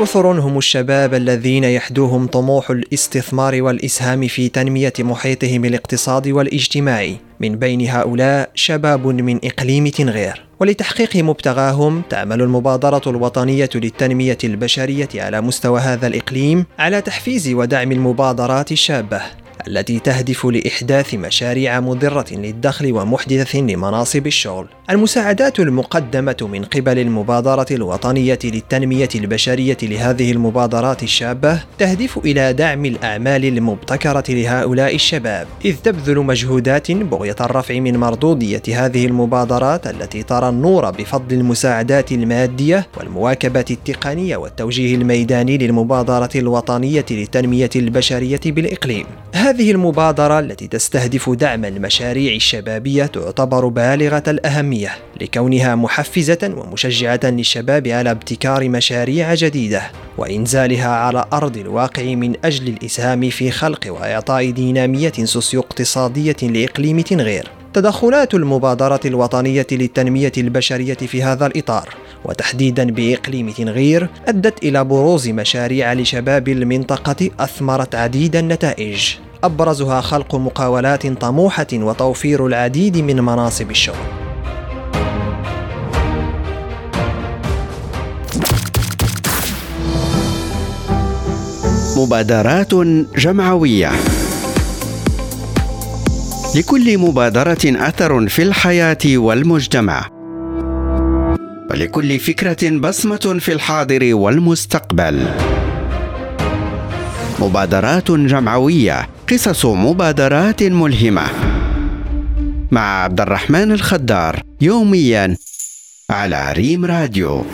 كثر هم الشباب الذين يحدوهم طموح الاستثمار والإسهام في تنمية محيطهم الاقتصادي والاجتماعي من بين هؤلاء شباب من إقليم تنغير. ولتحقيق مبتغاهم تعمل المبادرة الوطنية للتنمية البشرية على مستوى هذا الإقليم على تحفيز ودعم المبادرات الشابة. التي تهدف لإحداث مشاريع مضرة للدخل ومحدثة لمناصب الشغل. المساعدات المقدمة من قبل المبادرة الوطنية للتنمية البشرية لهذه المبادرات الشابة تهدف إلى دعم الأعمال المبتكرة لهؤلاء الشباب، إذ تبذل مجهودات بغية الرفع من مردودية هذه المبادرات التي ترى النور بفضل المساعدات المادية والمواكبة التقنية والتوجيه الميداني للمبادرة الوطنية للتنمية البشرية بالإقليم. هذه المبادرة التي تستهدف دعم المشاريع الشبابية تعتبر بالغة الأهمية لكونها محفزة ومشجعة للشباب على ابتكار مشاريع جديدة وإنزالها على أرض الواقع من أجل الإسهام في خلق وإعطاء دينامية سوسيو اقتصادية لإقليم تنغير تدخلات المبادرة الوطنية للتنمية البشرية في هذا الإطار وتحديدا بإقليم تنغير أدت إلى بروز مشاريع لشباب المنطقة أثمرت عديد النتائج. أبرزها خلق مقاولات طموحة وتوفير العديد من مناصب الشغل. مبادرات جمعوية. لكل مبادرة أثر في الحياة والمجتمع. ولكل فكرة بصمة في الحاضر والمستقبل. مبادرات جمعوية. قصص مبادرات ملهمة مع عبد الرحمن الخدار يوميا على ريم راديو.